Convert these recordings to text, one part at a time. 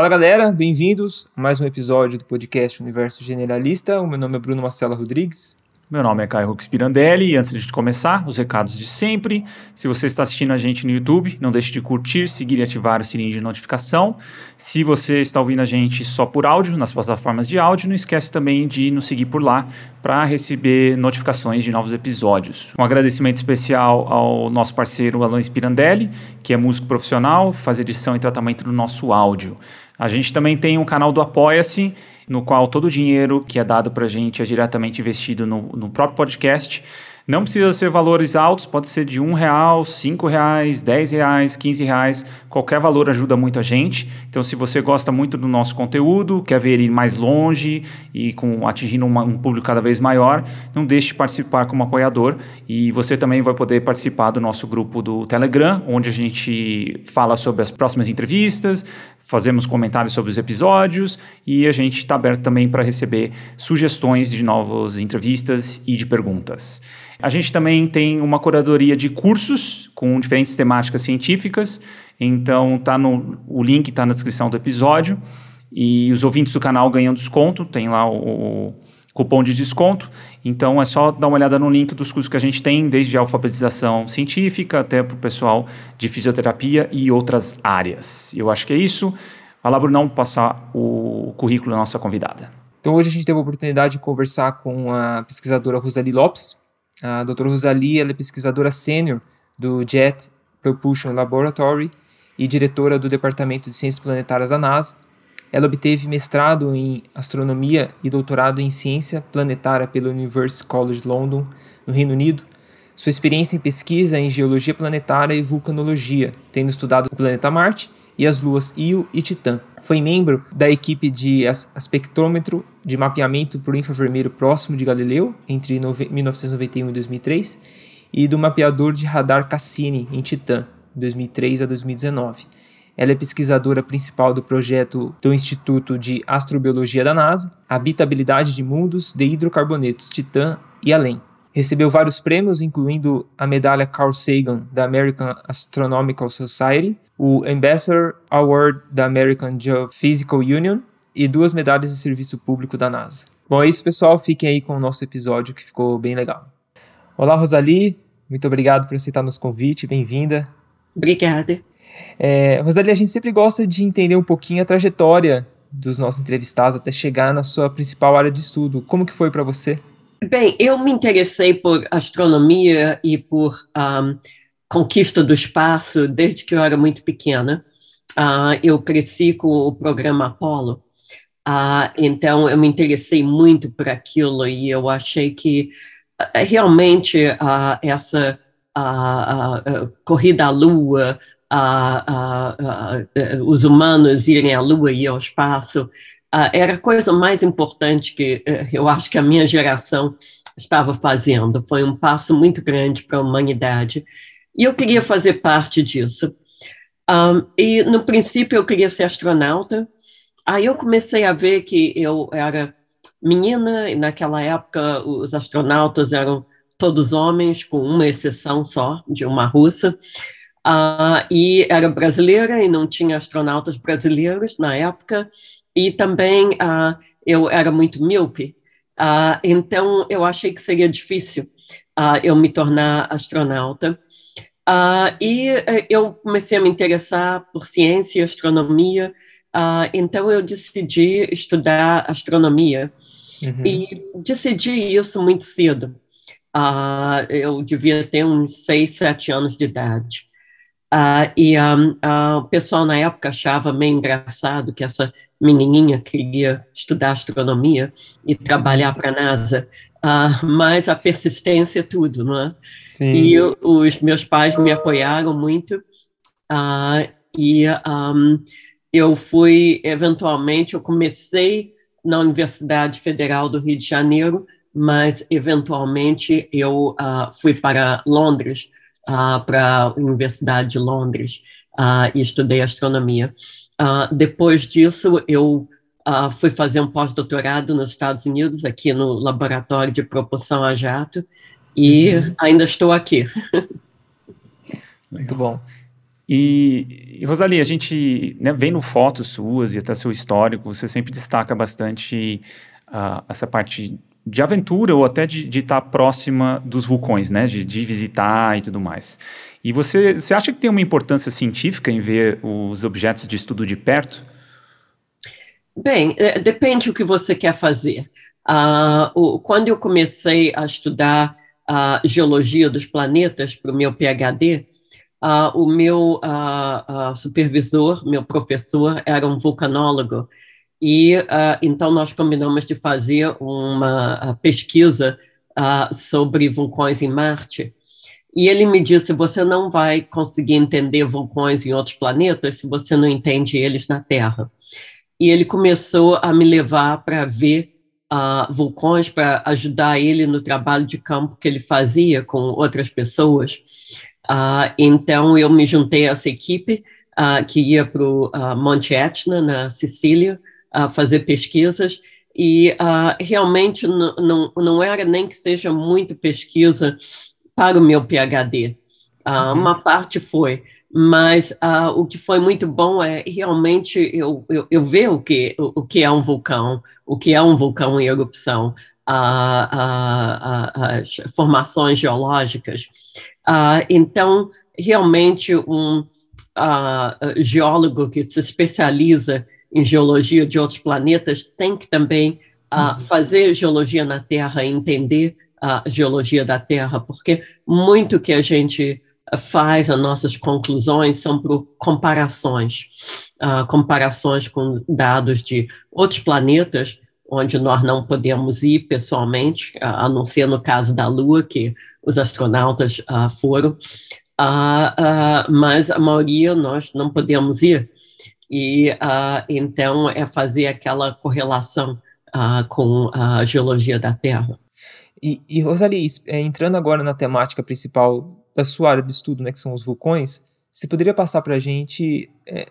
Fala galera, bem-vindos a mais um episódio do podcast Universo Generalista. O meu nome é Bruno Marcela Rodrigues. Meu nome é Caio Rux Pirandelli e antes de começar, os recados de sempre. Se você está assistindo a gente no YouTube, não deixe de curtir, seguir e ativar o sininho de notificação. Se você está ouvindo a gente só por áudio, nas plataformas de áudio, não esquece também de nos seguir por lá para receber notificações de novos episódios. Um agradecimento especial ao nosso parceiro Alan Spirandelli, que é músico profissional, faz edição e tratamento do nosso áudio. A gente também tem um canal do Apoia-se, no qual todo o dinheiro que é dado para a gente é diretamente investido no, no próprio podcast. Não precisa ser valores altos, pode ser de um real, cinco reais, dez reais, quinze reais. Qualquer valor ajuda muito a gente. Então, se você gosta muito do nosso conteúdo, quer ver ele mais longe e com atingindo uma, um público cada vez maior, não deixe de participar como apoiador. E você também vai poder participar do nosso grupo do Telegram, onde a gente fala sobre as próximas entrevistas, fazemos comentários sobre os episódios e a gente está aberto também para receber sugestões de novas entrevistas e de perguntas. A gente também tem uma curadoria de cursos com diferentes temáticas científicas, então tá no, o link está na descrição do episódio e os ouvintes do canal ganham desconto, tem lá o, o cupom de desconto. Então é só dar uma olhada no link dos cursos que a gente tem, desde alfabetização científica até para o pessoal de fisioterapia e outras áreas. Eu acho que é isso. Vai lá, Brunão, passar o currículo da nossa convidada. Então hoje a gente teve a oportunidade de conversar com a pesquisadora Rosalie Lopes, a doutora Rosalie ela é pesquisadora sênior do Jet Propulsion Laboratory e diretora do Departamento de Ciências Planetárias da NASA. Ela obteve mestrado em astronomia e doutorado em ciência planetária pelo University College London, no Reino Unido. Sua experiência em pesquisa em geologia planetária e vulcanologia, tendo estudado o planeta Marte e as luas Io e Titã. Foi membro da equipe de espectrômetro de mapeamento por infravermelho próximo de Galileu entre 1991 e 2003 e do mapeador de radar Cassini em Titã, 2003 a 2019. Ela é pesquisadora principal do projeto do Instituto de Astrobiologia da NASA, Habitabilidade de Mundos de Hidrocarbonetos Titã e além. Recebeu vários prêmios, incluindo a medalha Carl Sagan da American Astronomical Society, o Ambassador Award da American Geophysical Union e duas medalhas de serviço público da NASA. Bom, é isso, pessoal. Fiquem aí com o nosso episódio que ficou bem legal. Olá, Rosalie. Muito obrigado por aceitar nosso convite. Bem-vinda. Obrigada. É, Rosalie, a gente sempre gosta de entender um pouquinho a trajetória dos nossos entrevistados até chegar na sua principal área de estudo. Como que foi para você? Bem, eu me interessei por astronomia e por um, conquista do espaço desde que eu era muito pequena. Uh, eu cresci com o programa Apollo, uh, então eu me interessei muito por aquilo e eu achei que uh, realmente essa corrida à Lua, os humanos irem à Lua e ao espaço, uh, era a coisa mais importante que uh, eu acho que a minha geração estava fazendo. Foi um passo muito grande para a humanidade. E eu queria fazer parte disso. Um, e, no princípio, eu queria ser astronauta. Aí eu comecei a ver que eu era menina, e naquela época os astronautas eram todos homens, com uma exceção só, de uma russa. Uh, e era brasileira e não tinha astronautas brasileiros na época e também uh, eu era muito míope, uh, então eu achei que seria difícil eu me tornar astronauta. e eh, eu comecei a me interessar por ciência e astronomia, então eu decidi estudar astronomia. Uhum. E decidi isso muito cedo. eu devia ter uns seis, sete anos de idade. E um, o pessoal na época achava meio engraçado que essa menininha queria estudar astronomia e trabalhar para a NASA, uh, mas a persistência é tudo, não é? Sim. E eu, os meus pais me apoiaram muito e um, eu fui, eventualmente, eu comecei na Universidade Federal do Rio de Janeiro, mas eventualmente eu fui para Londres, para a Universidade de Londres, e estudei astronomia. Uh, depois disso, eu uh, fui fazer um pós-doutorado nos Estados Unidos, aqui no Laboratório de Propulsão a Jato, e uhum. ainda estou aqui. Muito bom. E, e Rosalie, a gente né, vendo fotos suas e até seu histórico, você sempre destaca bastante uh, essa parte de aventura ou até de estar tá próxima dos vulcões, né? De, de, visitar e tudo mais. E você, você acha que tem uma importância científica em ver os objetos de estudo de perto? Bem, é, depende do que você quer fazer. Uh, o, quando eu comecei a estudar a geologia dos planetas para o meu PhD, uh, o meu uh, supervisor, meu professor, era um vulcanólogo. E então nós combinamos de fazer uma pesquisa sobre vulcões em Marte. E ele me disse: você não vai conseguir entender vulcões em outros planetas se você não entende eles na Terra e ele começou a me levar para ver uh, vulcões, para ajudar ele no trabalho de campo que ele fazia com outras pessoas. Uh, então, eu me juntei a essa equipe uh, que ia para o Monte Etna, na Sicília, fazer pesquisas, e realmente não, não era nem que seja muito pesquisa para o meu PhD. Uhum. Uma parte foi, mas uh, o que foi muito bom é realmente eu, eu, eu ver o que, o, o, que é um vulcão, o que é um vulcão em erupção, uh, uh, as formações geológicas. então, realmente, um geólogo que se especializa em geologia de outros planetas tem que também uhum. fazer geologia na Terra, entender a geologia da Terra, porque muito que a gente faz as nossas conclusões são por comparações, uh, comparações com dados de outros planetas, onde nós não podemos ir pessoalmente, uh, a não ser no caso da Lua, que os astronautas uh, foram, mas a maioria nós não podemos ir. E então é fazer aquela correlação com a geologia da Terra. E, e Rosalie, é, entrando agora na temática principal da sua área de estudo, né, que são os vulcões, você poderia passar para a gente é,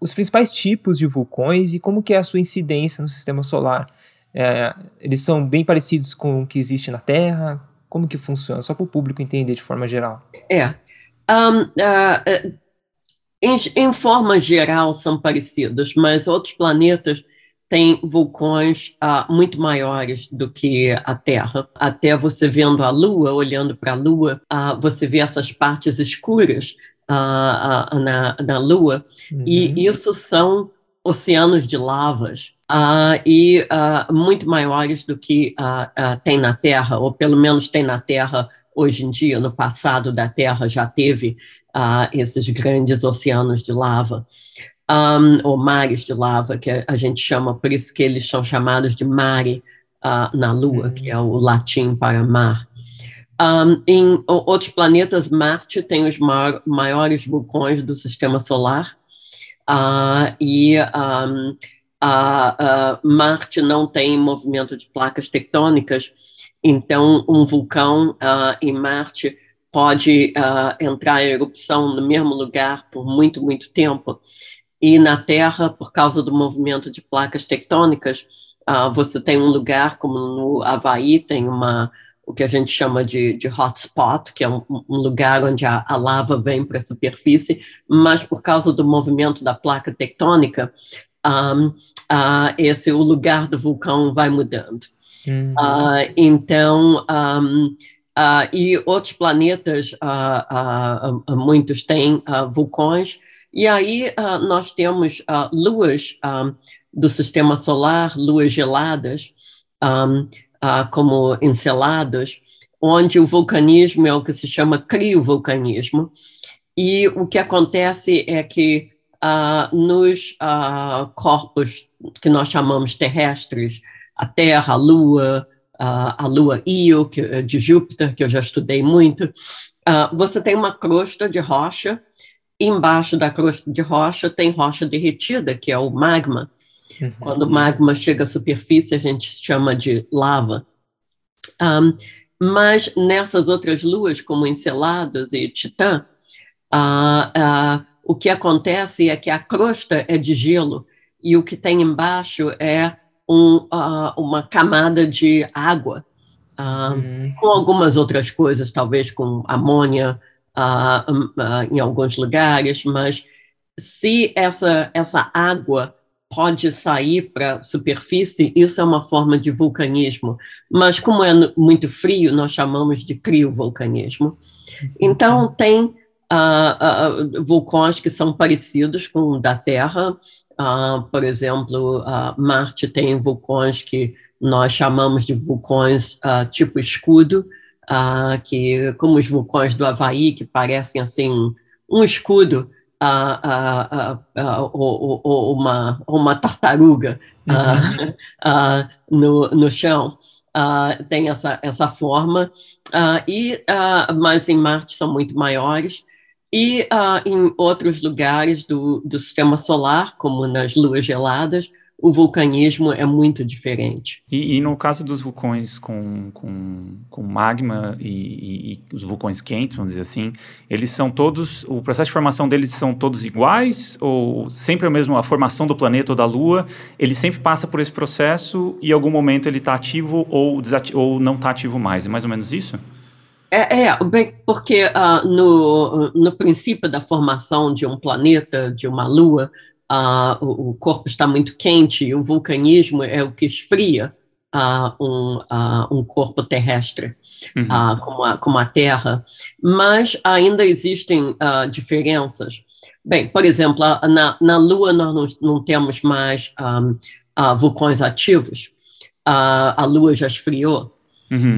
os principais tipos de vulcões e como que é a sua incidência no sistema solar? É, eles são bem parecidos com o que existe na Terra? Como que funciona? Só para o público entender de forma geral. É. Um, uh, em, em forma geral são parecidos, mas outros planetas tem vulcões uh, muito maiores do que a Terra. Até você vendo a Lua, olhando para a Lua, uh, você vê essas partes escuras uh, na, na Lua, uhum. e isso são oceanos de lavas. e muito maiores do que tem na Terra, ou pelo menos tem na Terra hoje em dia. No passado da Terra já teve esses grandes oceanos de lava um, ou mares de lava, que a gente chama, por isso que eles são chamados de mare uh, na Lua, que é o latim para mar. Um, em outros planetas, Marte tem os maior, maiores vulcões do sistema solar, uh, e um, uh, Marte não tem movimento de placas tectônicas, então um vulcão em Marte pode entrar em erupção no mesmo lugar por muito, muito tempo. E na Terra, por causa do movimento de placas tectônicas, uh, você tem um lugar, como no Havaí, tem uma o que a gente chama de, de hotspot, que é um, um lugar onde a, a lava vem para a superfície, mas por causa do movimento da placa tectônica, um, uh, esse o lugar do vulcão vai mudando. Uhum. Uh, então, um, uh, e outros planetas, muitos têm vulcões, e aí uh, nós temos uh, luas do sistema solar, luas geladas, um, uh, como Enceladas, onde o vulcanismo é o que se chama criovulcanismo. E o que acontece é que nos corpos que nós chamamos terrestres, a Terra, a Lua, a Lua Io, que, é de Júpiter, que eu já estudei muito, você tem uma crosta de rocha Embaixo da crosta de rocha tem rocha derretida, que é o magma. Uhum. Quando o magma chega à superfície, a gente chama de lava. Um, mas nessas outras luas, como Enceladas e Titã, uh, uh, o que acontece é que a crosta é de gelo e o que tem embaixo é um, uh, uma camada de água, uhum. com algumas outras coisas, talvez com amônia, em alguns lugares, mas se essa, essa água pode sair para a superfície, isso é uma forma de vulcanismo. Mas como é muito frio, nós chamamos de criovulcanismo. Então, tem uh, uh, vulcões que são parecidos com o da Terra. Uh, por exemplo, Marte tem vulcões que nós chamamos de vulcões tipo escudo, que como os vulcões do Havaí, que parecem assim um escudo, uh, uh, uh, uma, uma tartaruga uhum. no, no chão. tem essa, essa forma, e, mas em Marte são muito maiores, e em outros lugares do, do sistema solar, como nas luas geladas, o vulcanismo é muito diferente. E, e no caso dos vulcões com, com, com magma e, e, e, os vulcões quentes, vamos dizer assim, eles são todos, o processo de formação deles são todos iguais? Ou sempre a mesma, a formação do planeta ou da Lua, ele sempre passa por esse processo e em algum momento ele está ativo ou, ou não está ativo mais? É mais ou menos isso? É, é bem, porque uh, no, no princípio da formação de um planeta, de uma lua, uh, o, o, corpo está muito quente, e o vulcanismo é o que esfria uh, um, um corpo terrestre, uhum. como, a, como a Terra, mas ainda existem diferenças. Bem, por exemplo, na, na Lua nós não, não temos mais um, vulcões ativos, a Lua já esfriou. Uhum.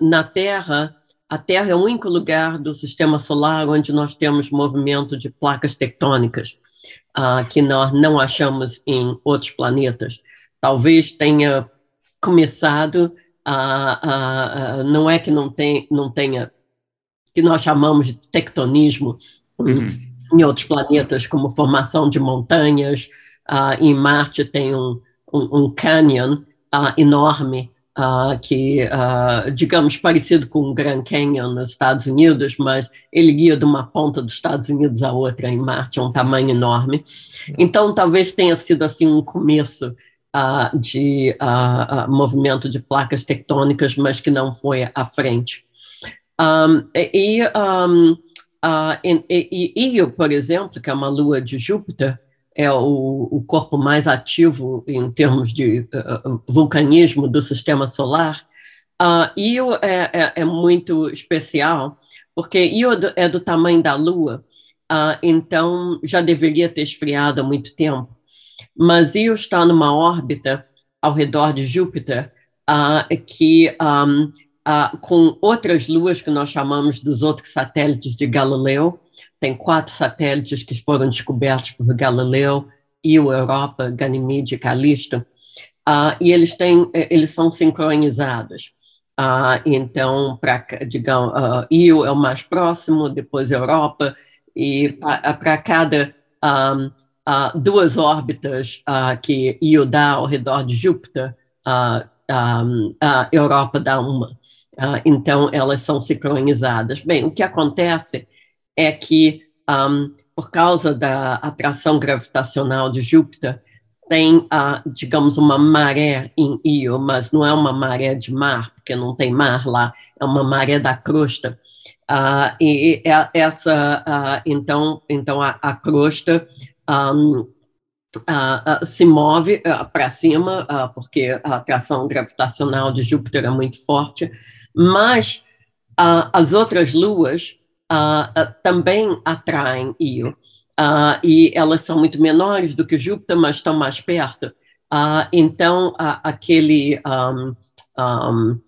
na Terra, a Terra é o único lugar do sistema solar onde nós temos movimento de placas tectônicas, que nós não achamos em outros planetas. Talvez tenha começado, não é que não, tem, não tenha, que nós chamamos de tectonismo uhum. em, em outros planetas, como formação de montanhas. em Marte tem um, um, um canyon enorme uh, que, uh, digamos, parecido com o Grand Canyon nos Estados Unidos, mas ele guia de uma ponta dos Estados Unidos à outra em Marte, é um tamanho enorme. Nossa. Então, talvez tenha sido assim um começo uh, de movimento de placas tectônicas, mas que não foi à frente. Um, e, um, e, e Io, por exemplo, que é uma lua de Júpiter, é o, o corpo mais ativo em termos de uh, vulcanismo do sistema solar. Uh, Io é, é, é, muito especial, porque Io é do tamanho da Lua, uh, então já deveria ter esfriado há muito tempo. Mas Io está numa órbita ao redor de Júpiter uh, que um, com outras luas que nós chamamos dos outros satélites de Galileu, tem quatro satélites que foram descobertos por Galileu, Io, Europa, Ganymede e Callisto, uh, e eles, têm, eles são sincronizados. Uh, então, para digamos, uh, Io é o mais próximo, depois Europa, e para cada um, uh, duas órbitas que Io dá ao redor de Júpiter, um, a Europa dá uma. então, elas são sincronizadas. Bem, o que acontece é que, um, por causa da atração gravitacional de Júpiter, tem, uh, digamos, uma maré em Io, mas não é uma maré de mar, porque não tem mar lá, é uma maré da crosta. Uh, e, e essa, uh, então, então a, a crosta um, se move para cima, porque a atração gravitacional de Júpiter é muito forte, mas as outras luas uh, também atraem Io. Uh, e elas são muito menores do que Júpiter, mas estão mais perto. Uh, então, aquele, um, um,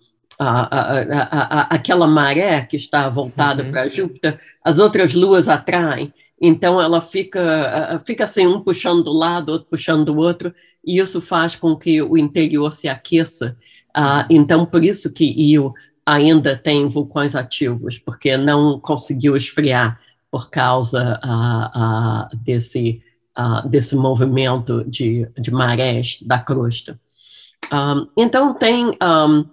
aquela maré que está voltada uhum. para Júpiter, as outras luas atraem. Então, ela fica, fica assim, um puxando do lado, outro puxando do outro, e isso faz com que o interior se aqueça. então, por isso que Io ainda tem vulcões ativos, porque não conseguiu esfriar por causa uh, uh, desse, uh, desse movimento de, de marés da crosta. Um, então, tem. Um,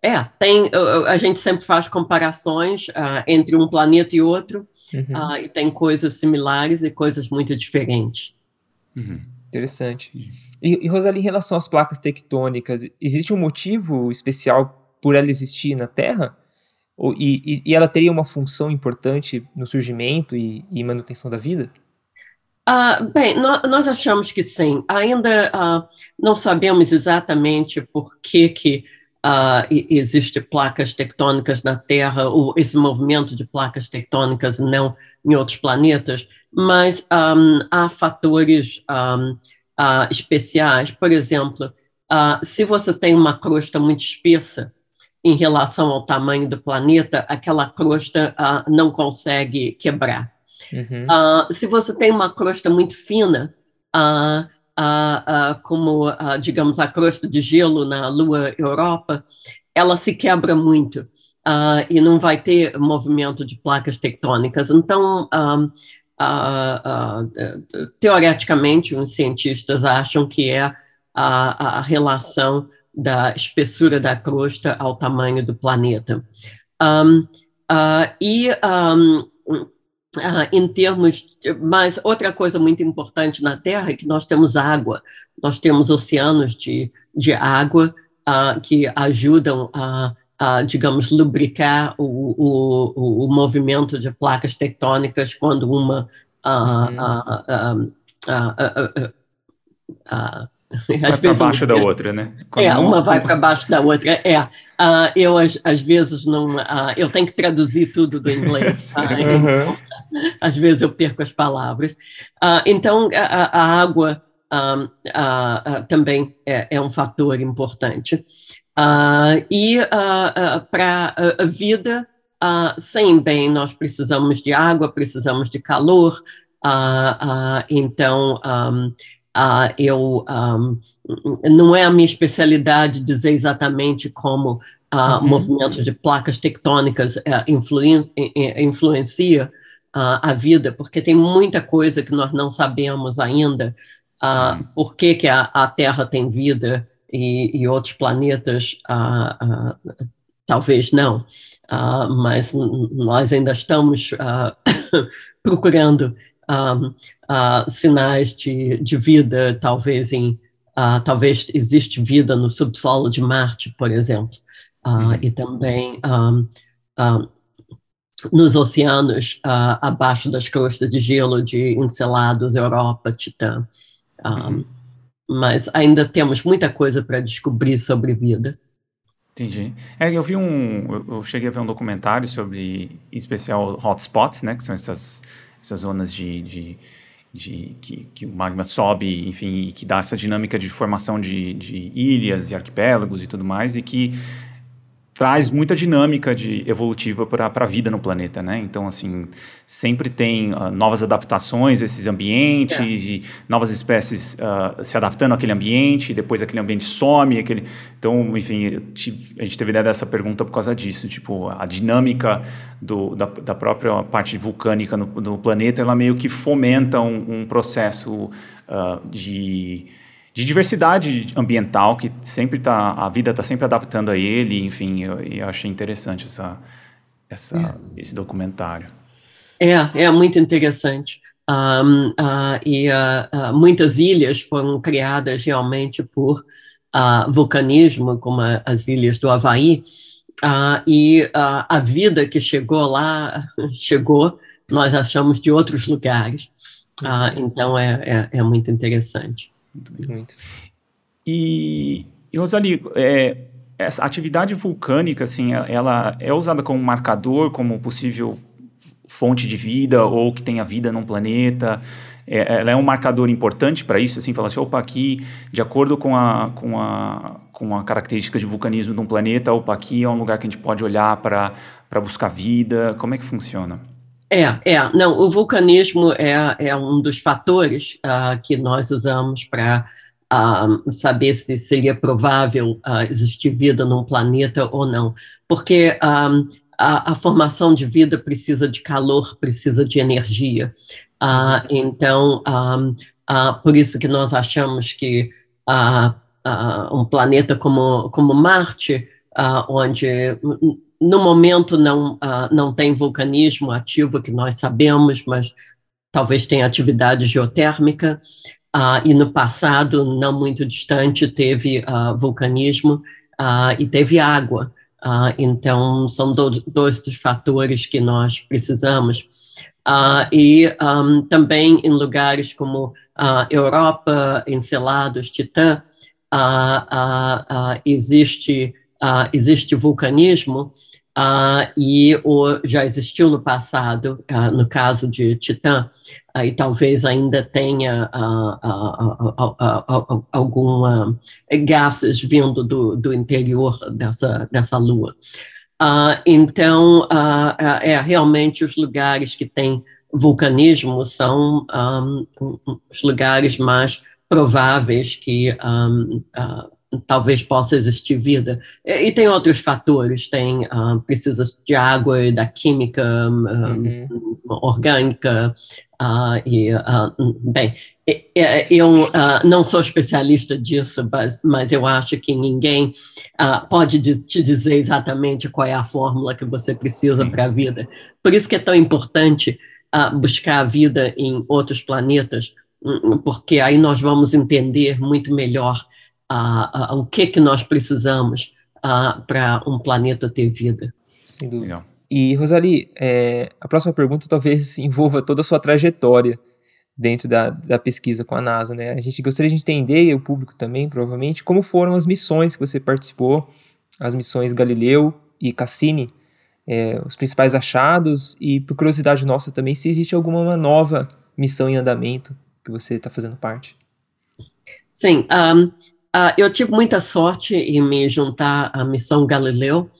é, tem, a gente sempre faz comparações entre um planeta e outro, uhum. e tem coisas similares e coisas muito diferentes. Uhum. Interessante. E, e Rosalie, em relação às placas tectônicas, existe um motivo especial por ela existir na Terra? e, e, ela teria uma função importante no surgimento e, e manutenção da vida? Uh, bem, nós, nós, achamos que sim. Ainda uh, não sabemos exatamente por que, que uh, existe placas tectônicas na Terra, ou esse movimento de placas tectônicas não em outros planetas, mas um, há fatores um, especiais. Por exemplo, se você tem uma crosta muito espessa, em relação ao tamanho do planeta, aquela crosta uh, não consegue quebrar. Uhum. Uh, se você tem uma crosta muito fina, uh, como, digamos, a crosta de gelo na Lua Europa, ela se quebra muito e não vai ter movimento de placas tectônicas. Então, teoreticamente, os cientistas acham que é a, a relação da espessura da crosta ao tamanho do planeta. Um, uh, e um, uh, em termos, de, mas outra coisa muito importante na Terra é que nós temos água, nós temos oceanos de, de água uh, que ajudam a, a, digamos, lubricar o, o, o, movimento de placas tectônicas quando uma uhum. Vai para baixo da outra, né? Quando é, uma vai para baixo da outra. É, uh, eu às, às, vezes não, uh, eu tenho que traduzir tudo do inglês. Tá? uhum. às vezes eu perco as palavras. Uh, então a, a água também é, é, um fator importante. e para a vida, sem bem, nós precisamos de água, precisamos de calor. então um, Uh, eu um, não é a minha especialidade dizer exatamente como o uh, uhum. movimento de placas tectônicas uh, influen influencia uh, a vida, porque tem muita coisa que nós não sabemos ainda. Uhum. Por que, que a, a, Terra tem vida e, e outros planetas talvez não. mas nós ainda estamos procurando um, uh, sinais de, de vida, talvez em uh, talvez existe vida no subsolo de Marte, por exemplo, uhum. e também um, nos oceanos abaixo das crostas de gelo de Encelados, Europa, Titã. Uhum. Mas ainda temos muita coisa para descobrir sobre vida. Entendi. É, eu vi um. Eu, eu cheguei a ver um documentário sobre, em especial, hotspots, né? Que são essas essas zonas de, de, de que, que, o magma sobe, enfim, e que dá essa dinâmica de formação de, de ilhas e arquipélagos e tudo mais, e que traz muita dinâmica de evolutiva para a vida no planeta, né? Então, assim, sempre tem uh, novas adaptações esses ambientes é. e novas espécies uh, se adaptando àquele ambiente, e depois aquele ambiente some, aquele... Então, enfim, a gente teve ideia dessa pergunta por causa disso, tipo, a dinâmica do, da, da própria parte vulcânica no, no planeta, ela meio que fomenta um, um processo uh, de de diversidade ambiental que sempre tá a vida está sempre adaptando a ele enfim eu, eu achei interessante essa, essa é. esse documentário. É é muito interessante. Um, uh, e uh, uh, muitas ilhas foram criadas realmente por vulcanismo como as ilhas do Havaí. E a vida que chegou lá chegou nós achamos de outros lugares. Uhum. então é, é, é muito interessante muito. Muito. E, e Rosali, é, essa atividade vulcânica, assim, ela é usada como marcador, como possível fonte de vida ou que tenha vida num planeta? É, ela é um marcador importante para isso, assim, falar assim, opa, aqui, de acordo com a, com a, com a característica de vulcanismo de um planeta, opa, aqui é um lugar que a gente pode olhar para buscar vida, como é que funciona? É, é, não, o vulcanismo é, é um dos fatores uh, que nós usamos para uh, saber se seria provável uh, existir vida num planeta ou não, porque a, a, formação de vida precisa de calor, precisa de energia, então, por isso que nós achamos que um planeta como, como Marte, onde no momento não, uh, não tem vulcanismo ativo que nós sabemos, mas talvez tenha atividade geotérmica. Uh, e no passado, não muito distante, teve uh, vulcanismo e teve água. Então, são do, dois dos fatores que nós precisamos. E um, também em lugares como uh, Europa, Encelados, Titã, existe, existe vulcanismo, Uh, e o, já existiu no passado, uh, no caso de Titã, uh, e talvez ainda tenha alguma gases vindo do, do interior dessa, dessa lua. então, é realmente os lugares que têm vulcanismo são os lugares mais prováveis que talvez possa existir vida. E, e tem outros fatores, tem uh, precisa de água e da química um, uhum. orgânica. Uh, e, uh, bem, eu não sou especialista disso, mas, mas eu acho que ninguém pode te dizer exatamente qual é a fórmula que você precisa para a vida. Por isso que é tão importante buscar a vida em outros planetas, hum, porque aí nós vamos entender muito melhor o que que nós precisamos para um planeta ter vida. Sem dúvida. Legal. E, Rosali, é, a próxima pergunta talvez envolva toda a sua trajetória dentro da, da pesquisa com a NASA, né? A gente gostaria de entender, e o público também, provavelmente, como foram as missões que você participou, as missões Galileu e Cassini, é, os principais achados e, por curiosidade nossa também, se existe alguma nova missão em andamento que você está fazendo parte. Sim, um, Uh, eu tive muita sorte em me juntar à Missão Galileu.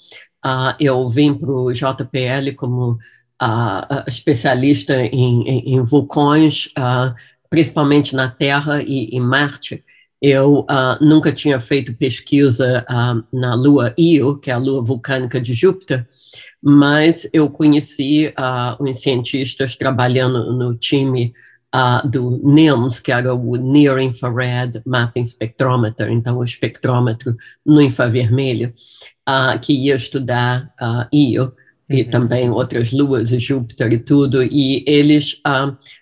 Uh, eu vim para o JPL como uh, especialista em, em, em vulcões, principalmente na Terra e em Marte. Eu nunca tinha feito pesquisa na Lua Io, que é a lua vulcânica de Júpiter, mas eu conheci os cientistas trabalhando no time uh, do NIMS, que era o Near Infrared Mapping Spectrometer, então o espectrômetro no infravermelho, uh, que ia estudar uh, Io e uhum. também outras luas, Júpiter e tudo, e eles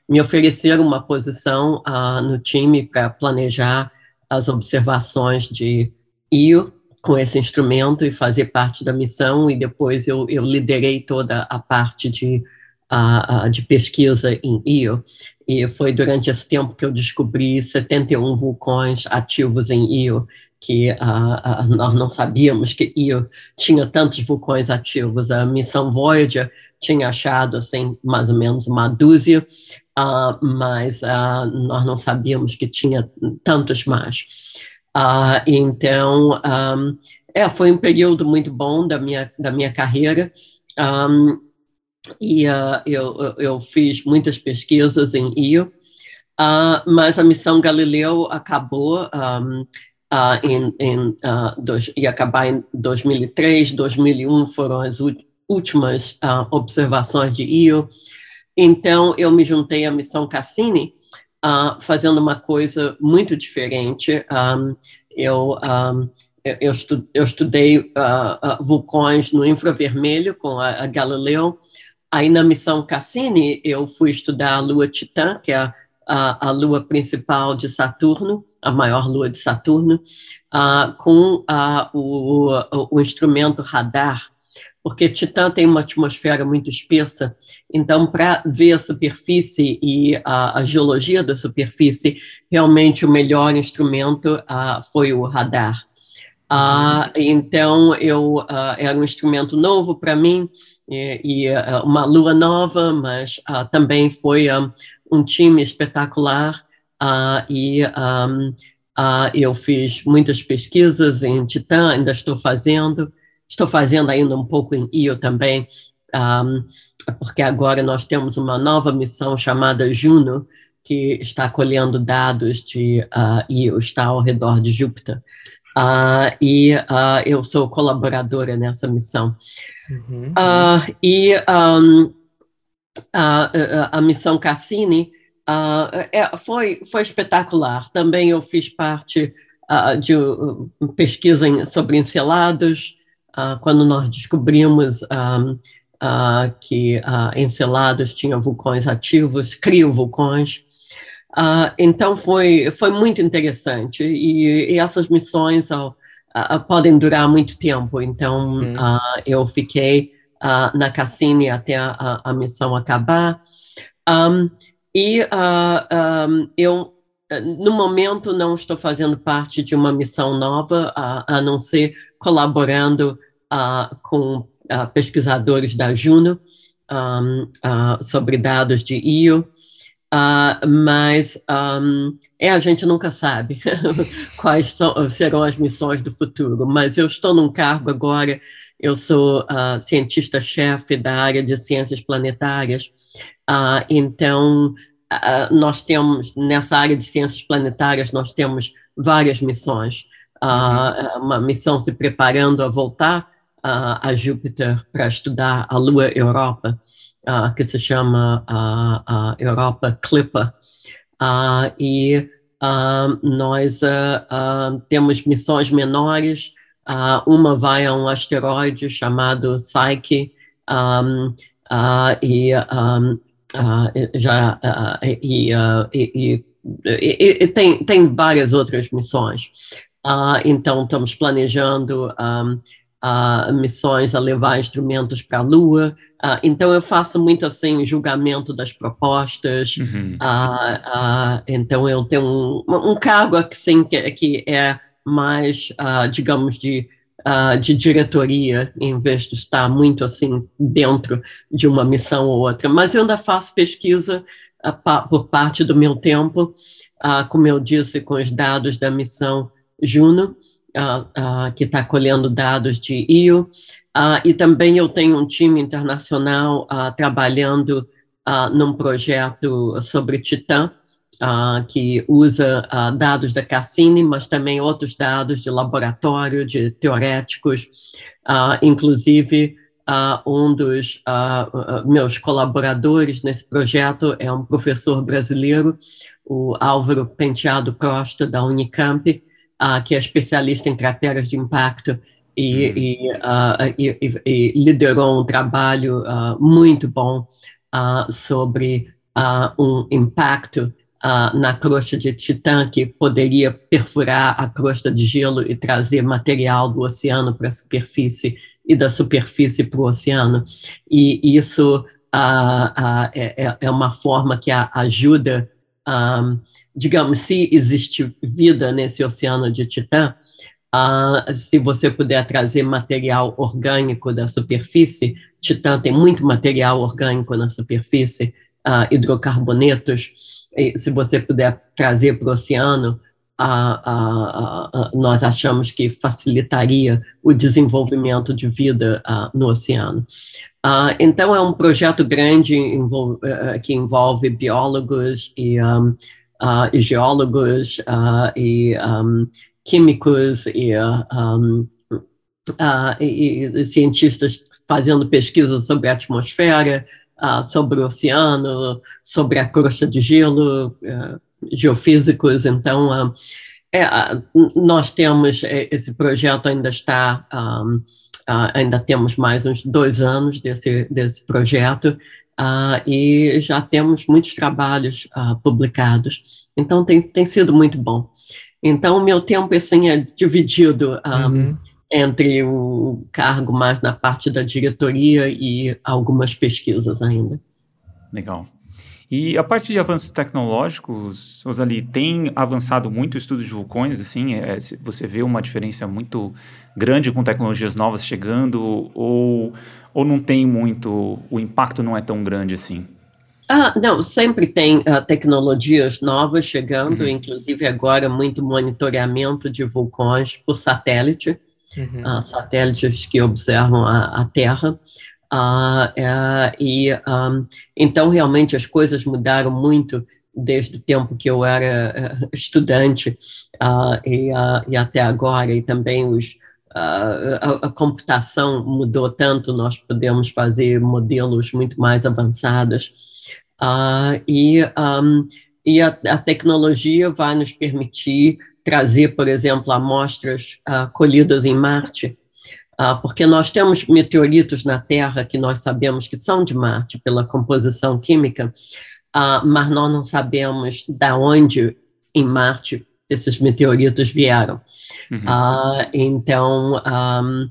me ofereceram uma posição no time para planejar as observações de Io com esse instrumento e fazer parte da missão, e depois eu, eu liderei toda a parte de, uh, de pesquisa em Io. E foi durante esse tempo que eu descobri 71 vulcões ativos em Io, que nós não sabíamos que Io tinha tantos vulcões ativos. A missão Voyager tinha achado assim, mais ou menos uma dúzia, uh, mas nós não sabíamos que tinha tantos mais. então, um, é, foi um período muito bom da minha, da minha carreira. Um, e uh, eu, eu fiz muitas pesquisas em Io, uh, mas a missão Galileu acabou um, uh, em, em dois, ia acabar em 2003, 2001 foram as últimas observações de Io. Então eu me juntei à missão Cassini, fazendo uma coisa muito diferente. Um, eu um, eu, estudei uh, uh, vulcões no infravermelho com a, a Galileu, Aí na missão Cassini, eu fui estudar a lua Titã, que é a, a, a lua principal de Saturno, a maior lua de Saturno, uh, com uh, o, o, instrumento radar, porque Titã tem uma atmosfera muito espessa, então, para ver a superfície e a, a, geologia da superfície, realmente o melhor instrumento uh, foi o radar. Então, eu, era um instrumento novo para mim, e, e uh, uma lua nova, mas uh, também foi um, um time espetacular uh, e um, eu fiz muitas pesquisas em Titã, ainda estou fazendo, estou fazendo ainda um pouco em Io também, um, porque agora nós temos uma nova missão chamada Juno, que está colhendo dados de uh, Io, está ao redor de Júpiter. Uh, e uh, eu sou colaboradora nessa missão. Uhum. Uh, e um, a, a, missão Cassini é, foi, foi espetacular. Também eu fiz parte de uh, pesquisa em, sobre encelados, quando nós descobrimos um, que encelados tinham vulcões ativos, criovulcões. Uh, então foi, foi muito interessante e, e essas missões ao, podem durar muito tempo. Então, hum. eu fiquei na Cassini até a, a missão acabar. Um, e um, eu no momento, não estou fazendo parte de uma missão nova, a, a não ser colaborando uh, com uh, pesquisadores da Juno um, uh, sobre dados de IO, mas um, é, a gente nunca sabe quais são, serão as missões do futuro, mas eu estou num cargo agora, eu sou cientista-chefe da área de ciências planetárias, então uh, nós temos, nessa área de ciências planetárias, nós temos várias missões. Uh, uma missão se preparando a voltar uh, a Júpiter para estudar a Lua Europa, que se chama a Europa Clipper. e nós temos missões menores, uma vai a um asteroide chamado Psyche, um, e um, Uh, já, uh, e, uh, e, e, e, tem, tem várias outras missões. então, estamos planejando um, missões a levar instrumentos para a Lua. então, eu faço muito assim julgamento das propostas. Uhum. então, eu tenho um, um cargo assim, que, que é mais, digamos, de uh, de diretoria, em vez de estar muito assim dentro de uma missão ou outra. Mas eu ainda faço pesquisa uh, pa, por parte do meu tempo, uh, como eu disse, com os dados da missão Juno, que está colhendo dados de IO, e também eu tenho um time internacional trabalhando num projeto sobre Titã, uh, que usa uh, dados da Cassini, mas também outros dados de laboratório, de teoréticos, uh, inclusive um dos meus colaboradores nesse projeto é um professor brasileiro, o Álvaro Penteado Costa, da Unicamp, que é especialista em crateras de impacto e, hum. e, e, e liderou um trabalho muito bom sobre um impacto uh, na crosta de Titã, que poderia perfurar a crosta de gelo e trazer material do oceano para a superfície e da superfície para o oceano. E isso uh, uh, é, é, uma forma que ajuda, um, digamos, se existe vida nesse oceano de Titã, Uh, se você puder trazer material orgânico da superfície, Titã tem muito material orgânico na superfície, uh, hidrocarbonetos, se você puder trazer para o oceano, a, a, a, nós achamos que facilitaria o desenvolvimento de vida no oceano. então, é um projeto grande envol eh, eh, que envolve biólogos e, um, e geólogos e um, químicos e, um, e, e cientistas fazendo pesquisa sobre a atmosfera, uh, sobre o oceano, sobre a crosta de gelo, uh, geofísicos. Então, uh, é, nós temos esse projeto ainda está um, ainda temos mais uns dois anos desse desse projeto e já temos muitos trabalhos publicados. Então, tem, tem sido muito bom. Então, o meu tempo assim é dividido. Um, uhum entre o cargo mais na parte da diretoria e algumas pesquisas ainda. Legal. E a parte de avanços tecnológicos, Rosali, tem avançado muito o estudo de vulcões, assim, é, você vê uma diferença muito grande com tecnologias novas chegando, ou, ou não tem muito, o impacto não é tão grande assim? Ah, não, sempre tem uh, tecnologias novas chegando, uhum. inclusive agora muito monitoramento de vulcões por satélite, uhum. uh, satélites que observam a, a Terra. Uh, e um, então realmente as coisas mudaram muito desde o tempo que eu era uh, estudante uh, e, e, até agora e também os a, a, computação mudou tanto nós podemos fazer modelos muito mais avançados. E um, e a, a tecnologia vai nos permitir trazer, por exemplo, amostras uh, colhidas em Marte, uh, porque nós temos meteoritos na Terra que nós sabemos que são de Marte pela composição química, uh, mas nós não sabemos da onde em Marte esses meteoritos vieram. Uhum. Uh, então, um,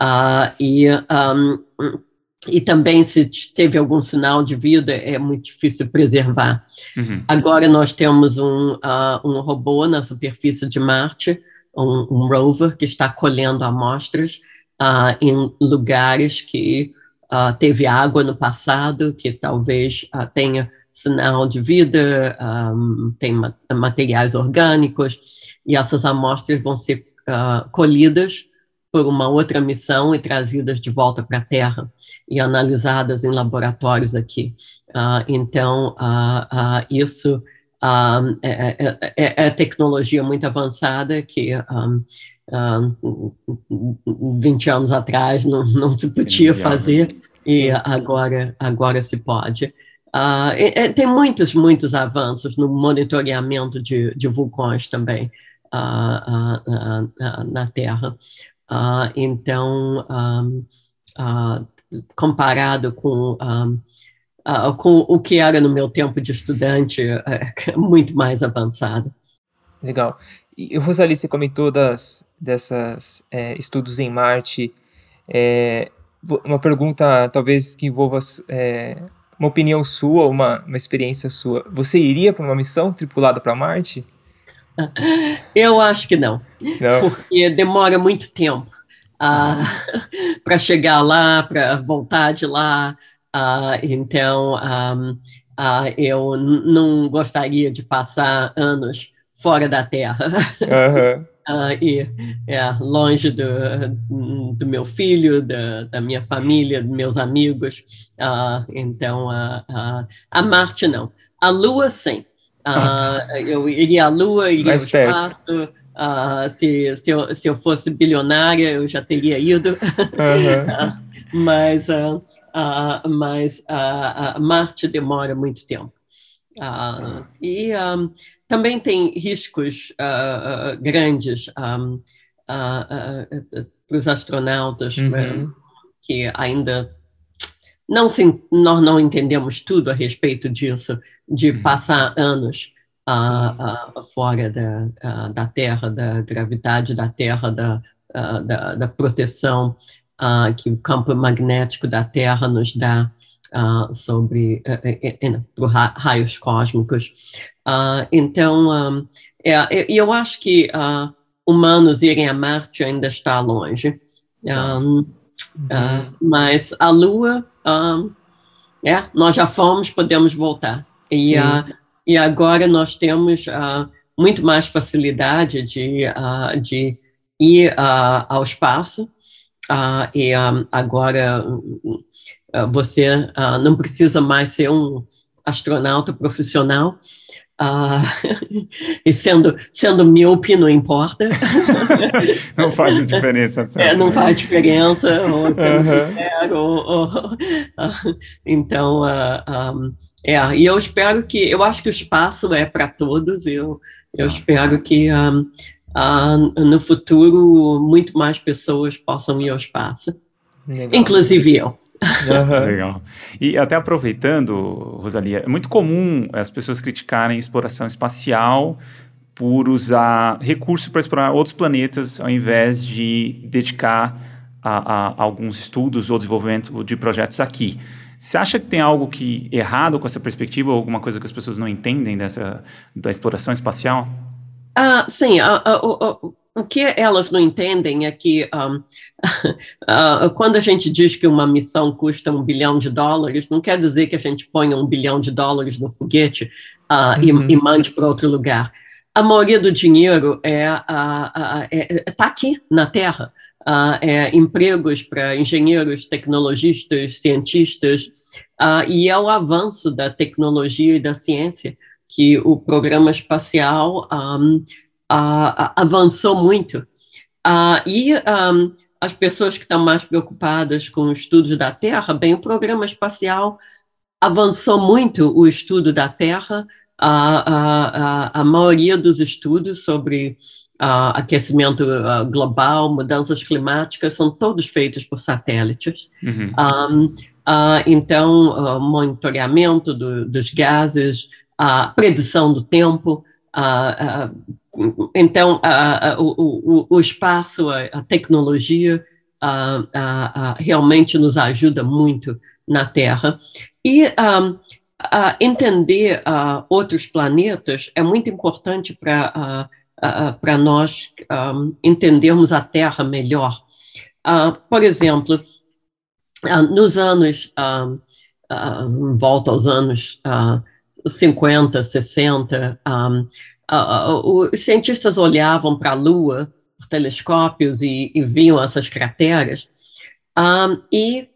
uh, e, um, e também se teve algum sinal de vida, é muito difícil preservar. Uhum. Agora nós temos um, uh, um robô na superfície de Marte, um, um rover que está colhendo amostras em lugares que teve água no passado, que talvez tenha sinal de vida, um, tem ma materiais orgânicos, e essas amostras vão ser uh, colhidas por uma outra missão e trazidas de volta para a Terra e analisadas em laboratórios aqui. Uh, então, uh, isso é, é, é, é, tecnologia muito avançada que um, um, 20 anos atrás não, não se podia fazer e agora, agora se pode. Uh, é, tem muitos, muitos avanços no monitoramento de, de vulcões também uh, uh, na Terra. então, um, comparado com, um, com o que era no meu tempo de estudante, é muito mais avançado. Legal. E, Rosalie, você comentou das, dessas é, estudos em Marte. É, uma pergunta, talvez, que envolva é, uma opinião sua, uma, uma experiência sua, você iria para uma missão tripulada para Marte? Eu acho que não, não. porque demora muito tempo uh, para chegar lá, para voltar de lá. Uh, então, ah, eu não gostaria de passar anos fora da Terra. Uhum. Uh, e é, longe do, do meu filho, da, da minha família, dos meus amigos. Uh, então, uh, a Marte não. A Lua, sim. eu iria à Lua, iria Mais ao perto. espaço. Uh, se, se, eu, se eu fosse bilionária, eu já teria ido. Uhum. uh, mas uh, mas Marte demora muito tempo. e um, também tem riscos uh, uh, grandes um, uh, para os astronautas uhum. que ainda não se, nós não entendemos tudo a respeito disso, de uhum. passar anos fora da, da Terra, da gravidade da Terra, da, da, da, proteção que o campo magnético da Terra nos dá uh, sobre uh, uh, raios cósmicos. Uh, então, um, é, eu acho que uh, humanos irem a Marte ainda está longe. Tá. Um, uhum. mas a Lua, um, é, nós já fomos, podemos voltar. E, e agora nós temos muito mais facilidade de, de ir ao espaço. e agora ah, você uh, não precisa mais ser um astronauta profissional. Uh, e sendo, sendo míope, não importa. não faz diferença. É, não faz diferença. Ou, uhum. ou, ou, uh, então, um, é, e eu espero que, eu acho que o espaço é para todos, eu, eu espero que um, no futuro muito mais pessoas possam ir ao espaço, Legal. inclusive eu. Legal. E até aproveitando, Rosalia, é muito comum as pessoas criticarem exploração espacial por usar recursos para explorar outros planetas ao invés de dedicar a, a, alguns estudos ou desenvolvimento de projetos aqui. Você acha que tem algo que errado com essa perspectiva ou alguma coisa que as pessoas não entendem dessa da exploração espacial? Ah, sim, uh, uh, uh, o que elas não entendem é que um, uh, quando a gente diz que uma missão custa um bilhão de dólares, não quer dizer que a gente ponha um bilhão de dólares no foguete uh, uhum. e, e, mande para outro lugar. A maioria do dinheiro é está uh, é, é, aqui na Terra. é empregos para engenheiros, tecnologistas, cientistas, e é o avanço da tecnologia e da ciência que o programa espacial um, avançou muito. Uh, e um, as pessoas que estão mais preocupadas com estudos da Terra, bem, o programa espacial avançou muito o estudo da Terra, a, a, a, maioria dos estudos sobre uh, aquecimento uh, global, mudanças climáticas, são todos feitos por satélites. Uhum. Um, uh, então, monitoramento do, dos gases, a predição do tempo, então, o, o, espaço, a, tecnologia realmente nos ajuda muito na Terra. E entender outros planetas é muito importante para para nós entendermos a Terra melhor. Por exemplo, nos anos, uh, volta aos anos 50, 60, um, os cientistas olhavam para a Lua por telescópios e, e viam essas crateras, e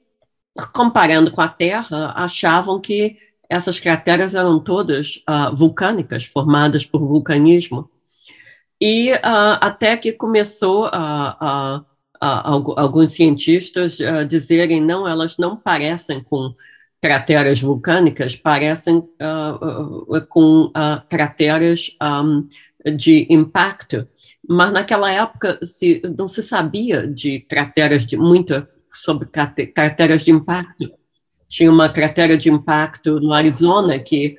comparando com a Terra, achavam que essas crateras eram todas vulcânicas, formadas por vulcanismo. E até que começou a alguns cientistas uh, dizerem não, elas não parecem com crateras vulcânicas, parecem uh, uh, com crateras um, de impacto. Mas naquela época se, não se sabia de crateras de muita sobre crateras de impacto. Tinha uma cratera de impacto no Arizona que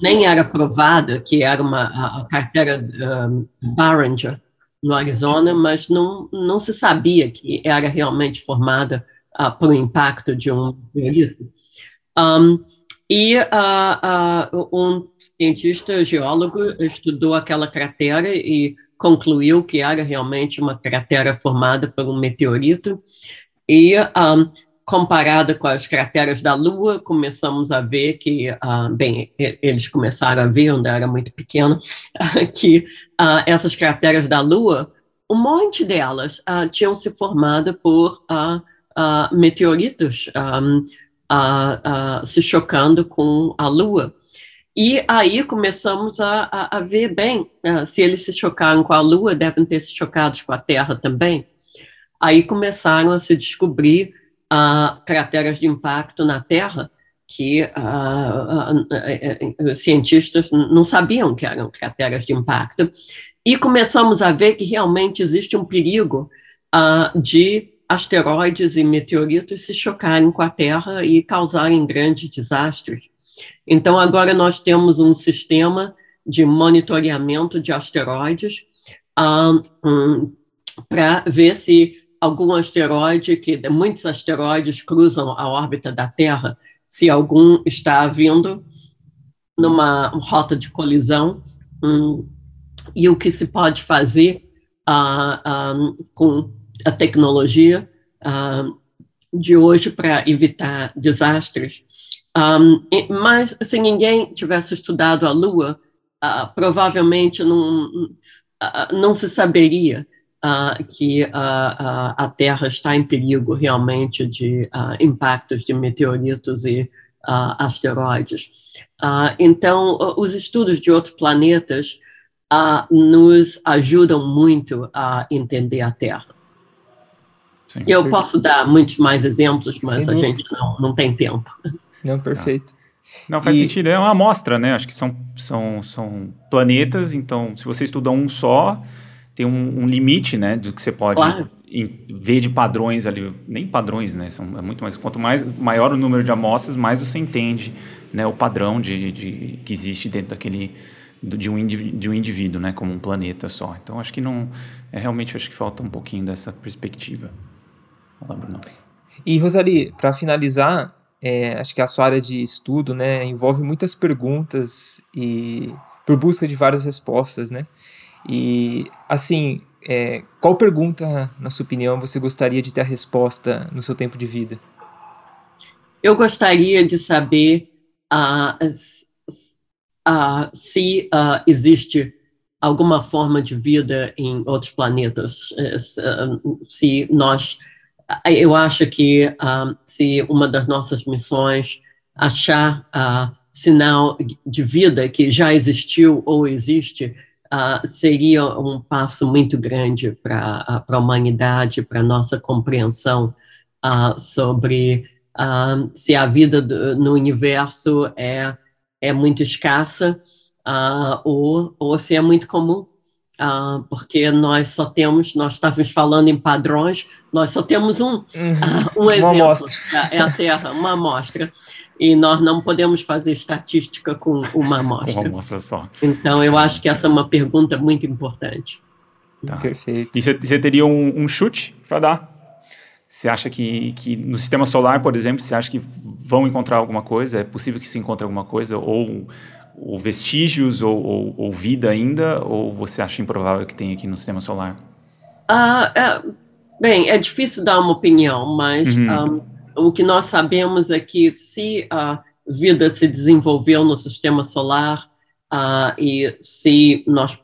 nem era provada que era uma a, a cratera um, Barringer no Arizona, mas não, não se sabia que era realmente formada uh, por impacto de um meteorito. Um, e uh, uh, um cientista geólogo estudou aquela cratera e concluiu que era realmente uma cratera formada por um meteorito. E um, comparada com as crateras da Lua, começamos a ver que, uh, bem, eles começaram a ver, onde era muito pequeno, que uh, essas crateras da Lua, um monte delas uh, tinham se formado por meteoritos um, se chocando com a Lua. E aí começamos a, a, a ver, bem, se eles se chocaram com a Lua, devem ter se chocado com a Terra também. Aí começaram a se descobrir uh, crateras de impacto na Terra que uh, uh, cientistas não sabiam que eram crateras de impacto. E começamos a ver que realmente existe um perigo de asteroides e meteoritos se chocarem com a Terra e causarem grandes desastres. Então, agora nós temos um sistema de monitoramento de asteroides um, para ver se algum asteroide, que muitos asteroides cruzam a órbita da Terra, se algum está vindo numa rota de colisão, hum, e o que se pode fazer uh, uh, com a tecnologia uh, de hoje para evitar desastres. Um, mas se ninguém tivesse estudado a Lua, provavelmente não, não se saberia uh, que uh, uh, a Terra está em perigo realmente de impactos de meteoritos e asteroides. então, os estudos de outros planetas nos ajudam muito a entender a Terra. Sim, Eu posso dar muitos mais exemplos, mas Sem a gente não, não tem tempo. Não, perfeito. Não faz e... sentido, é uma amostra, né? Acho que são, são, são planetas, então se você estuda um só, tem um, um, limite, né, do que você pode claro. ver de padrões ali, nem padrões, né, são é muito mais, quanto mais maior o número de amostras, mais você entende, né, o padrão de, de que existe dentro daquele de um, de um indivíduo, né, como um planeta só. Então acho que não, é realmente acho que falta um pouquinho dessa perspectiva. Fala, Bruno. E Rosalie, para finalizar, é, acho que a sua área de estudo, né, envolve muitas perguntas e por busca de várias respostas, né? E, assim, é, qual pergunta, na sua opinião, você gostaria de ter a resposta no seu tempo de vida? Eu gostaria de saber uh, uh, se uh, existe alguma forma de vida em outros planetas. Eh, se nós, eu acho que se uma das nossas missões achar sinal de vida que já existiu ou existe, uh, seria um passo muito grande para a humanidade, para a nossa compreensão uh, sobre uh, se a vida do, no universo é, é muito escassa ou, ou se é muito comum. Porque nós só temos, nós estávamos falando em padrões, nós só temos um, uhum. um exemplo, amostra. é a Terra, uma amostra. e nós não podemos fazer estatística com uma amostra. Uma amostra só. Então, eu acho que essa é uma pergunta muito importante. Tá. Perfeito. E você, você teria um, um chute para dar? Você acha que, que no sistema solar, por exemplo, você acha que vão encontrar alguma coisa? É possível que se encontre alguma coisa? Ou, ou vestígios, ou, ou, ou vida ainda? Ou você acha improvável que tenha aqui no sistema solar? Ah, é, bem, é difícil dar uma opinião, mas uhum. um, o que nós sabemos é que se a vida se desenvolveu no sistema solar uh, e se nós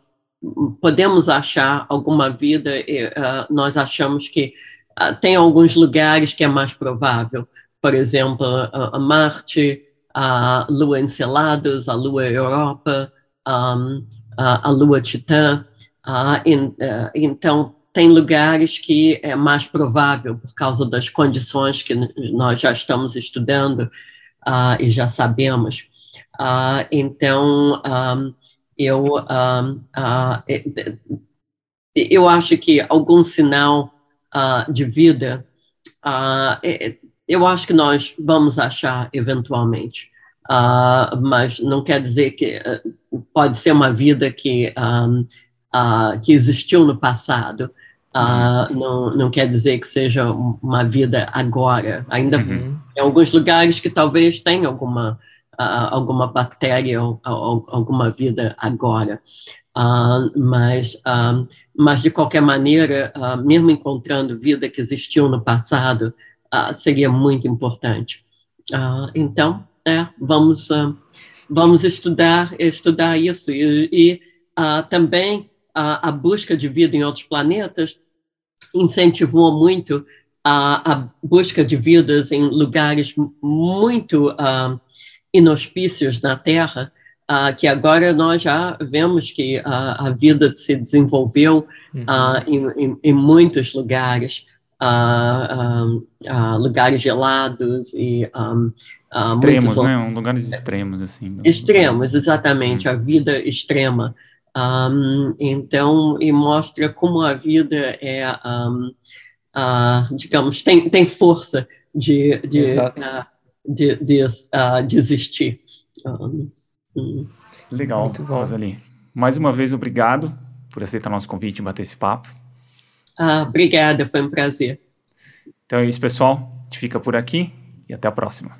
podemos achar alguma vida, uh, nós achamos que uh, tem alguns lugares que é mais provável. Por exemplo, a Marte, a Lua Encelados, a Lua Europa, um, a Lua Titã. In, então, tem lugares que é mais provável, por causa das condições que nós já estamos estudando uh, e já sabemos. Uh, então, um, eu, uh, eu acho que algum sinal de vida, eu acho que nós vamos achar eventualmente. mas não quer dizer que pode ser uma vida que, um, que existiu no passado, Uh, não, não quer dizer que seja uma vida agora. Ainda uhum. em alguns lugares que talvez tenha alguma, uh, alguma bactéria ou, ou, alguma vida agora. Uh, mas, mas, de qualquer maneira, mesmo encontrando vida que existiu no passado, seria muito importante. então, é, vamos, vamos estudar, estudar isso. E, e também a, busca de vida em outros planetas incentivou muito a, a busca de vidas em lugares muito uh, inauspícios na Terra, uh, que agora nós já vemos que a, a vida se desenvolveu uhum. uh, em, em, em, muitos lugares, lugares gelados e um, extremos, né? Um, lugares extremos assim. Extremos, exatamente, uhum. a vida extrema. Um, então, e mostra como a vida é, um, uh, digamos, tem, tem força de, de, uh, de, de, uh, de existir. Um, um. Legal, Rosalie. Mais uma vez, obrigado por aceitar nosso convite e bater esse papo. Ah, obrigada, foi um prazer. Então é isso, pessoal. A gente fica por aqui e até a próxima.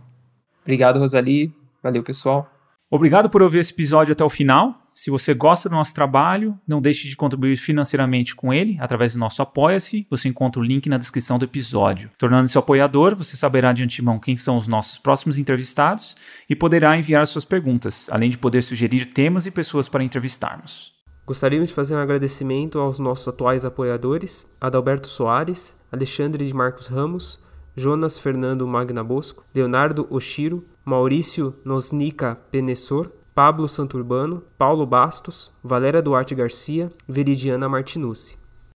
Obrigado, Rosalie. Valeu, pessoal. Obrigado por ouvir esse episódio até o final. Se você gosta do nosso trabalho, não deixe de contribuir financeiramente com ele através do nosso Apoia-se. Você encontra o link na descrição do episódio. Tornando-se apoiador, você saberá de antemão quem são os nossos próximos entrevistados e poderá enviar suas perguntas, além de poder sugerir temas e pessoas para entrevistarmos. Gostaríamos de fazer um agradecimento aos nossos atuais apoiadores: Adalberto Soares, Alexandre de Marcos Ramos, Jonas Fernando Magna Bosco, Leonardo Oshiro, Maurício Nosnica Penessor, Pablo Santurbano, Paulo Bastos, Valéria Duarte Garcia, Veridiana Martinucci.